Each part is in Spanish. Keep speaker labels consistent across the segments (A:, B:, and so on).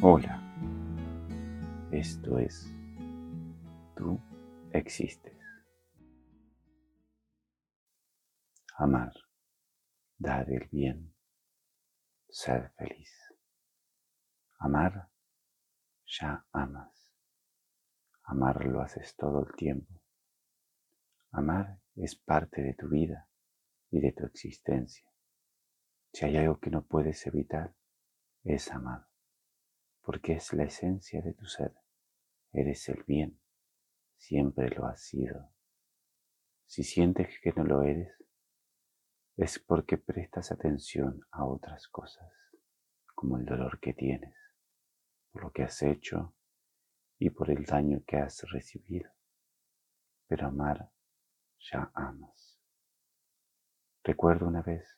A: Hola, esto es Tú existes. Amar, dar el bien, ser feliz. Amar, ya amas. Amar lo haces todo el tiempo. Amar es parte de tu vida y de tu existencia. Si hay algo que no puedes evitar, es amar porque es la esencia de tu ser. Eres el bien, siempre lo has sido. Si sientes que no lo eres, es porque prestas atención a otras cosas, como el dolor que tienes, por lo que has hecho y por el daño que has recibido. Pero amar, ya amas. Recuerdo una vez,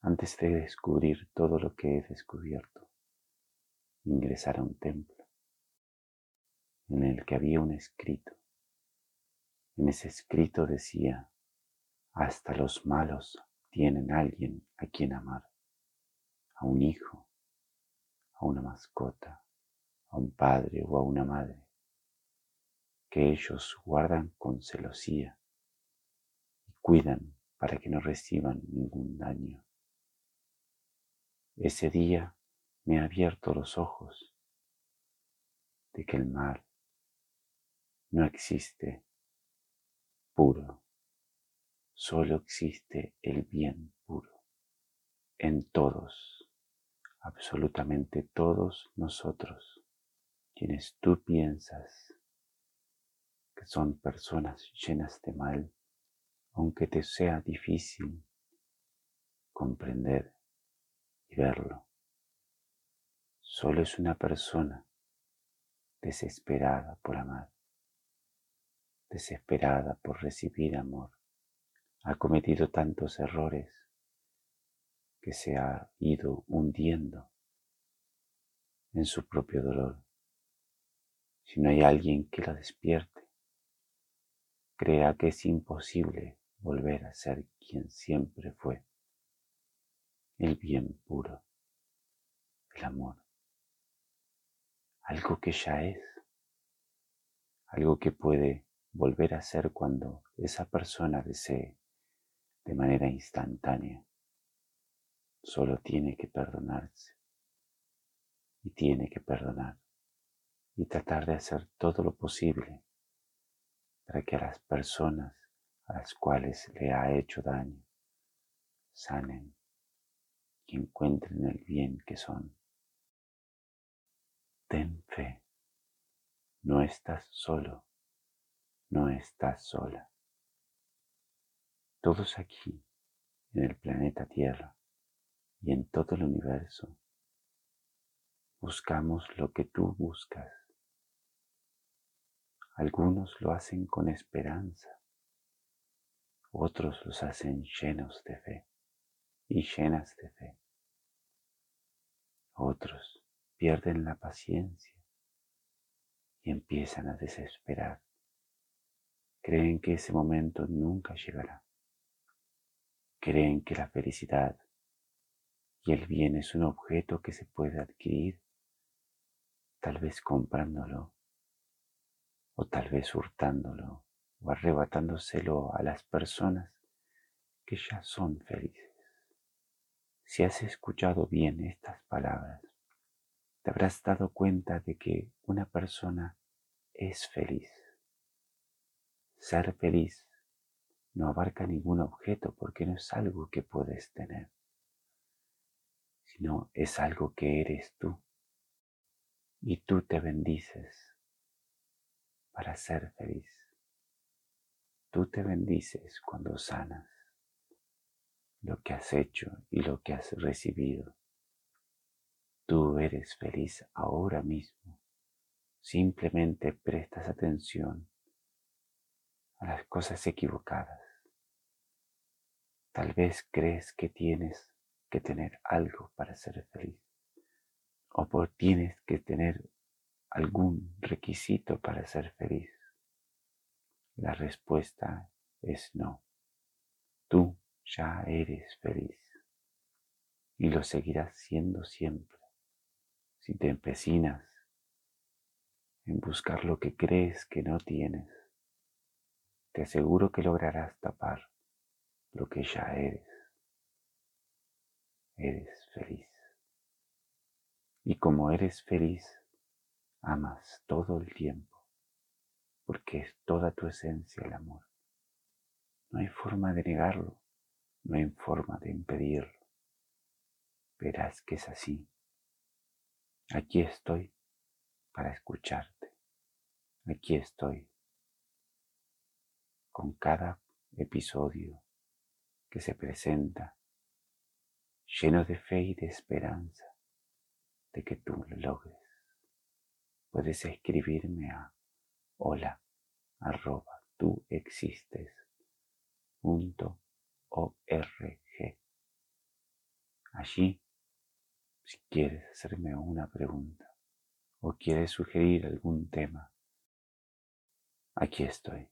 A: antes de descubrir todo lo que he descubierto, ingresar a un templo en el que había un escrito. En ese escrito decía, hasta los malos tienen alguien a quien amar, a un hijo, a una mascota, a un padre o a una madre, que ellos guardan con celosía y cuidan para que no reciban ningún daño. Ese día me ha abierto los ojos de que el mal no existe puro, solo existe el bien puro en todos, absolutamente todos nosotros, quienes tú piensas que son personas llenas de mal, aunque te sea difícil comprender y verlo solo es una persona desesperada por amar, desesperada por recibir amor. Ha cometido tantos errores que se ha ido hundiendo en su propio dolor. Si no hay alguien que la despierte, crea que es imposible volver a ser quien siempre fue, el bien puro, el amor algo que ya es, algo que puede volver a ser cuando esa persona desee de manera instantánea. Solo tiene que perdonarse y tiene que perdonar y tratar de hacer todo lo posible para que las personas a las cuales le ha hecho daño sanen y encuentren el bien que son. Ten fe. No estás solo. No estás sola. Todos aquí, en el planeta Tierra y en todo el universo, buscamos lo que tú buscas. Algunos lo hacen con esperanza, otros los hacen llenos de fe y llenas de fe. Otros pierden la paciencia y empiezan a desesperar. Creen que ese momento nunca llegará. Creen que la felicidad y el bien es un objeto que se puede adquirir, tal vez comprándolo, o tal vez hurtándolo, o arrebatándoselo a las personas que ya son felices. Si has escuchado bien estas palabras, te habrás dado cuenta de que una persona es feliz. Ser feliz no abarca ningún objeto porque no es algo que puedes tener, sino es algo que eres tú. Y tú te bendices para ser feliz. Tú te bendices cuando sanas lo que has hecho y lo que has recibido. Tú eres feliz ahora mismo. Simplemente prestas atención a las cosas equivocadas. Tal vez crees que tienes que tener algo para ser feliz. O por tienes que tener algún requisito para ser feliz. La respuesta es no. Tú ya eres feliz y lo seguirás siendo siempre si te empecinas en buscar lo que crees que no tienes, te aseguro que lograrás tapar lo que ya eres. Eres feliz. Y como eres feliz, amas todo el tiempo, porque es toda tu esencia el amor. No hay forma de negarlo, no hay forma de impedirlo. Verás que es así. Aquí estoy para escucharte. Aquí estoy con cada episodio que se presenta, lleno de fe y de esperanza de que tú lo logres. Puedes escribirme a hola arroba tú existes. Allí, si quieres hacerme una pregunta o quieres sugerir algún tema, aquí estoy.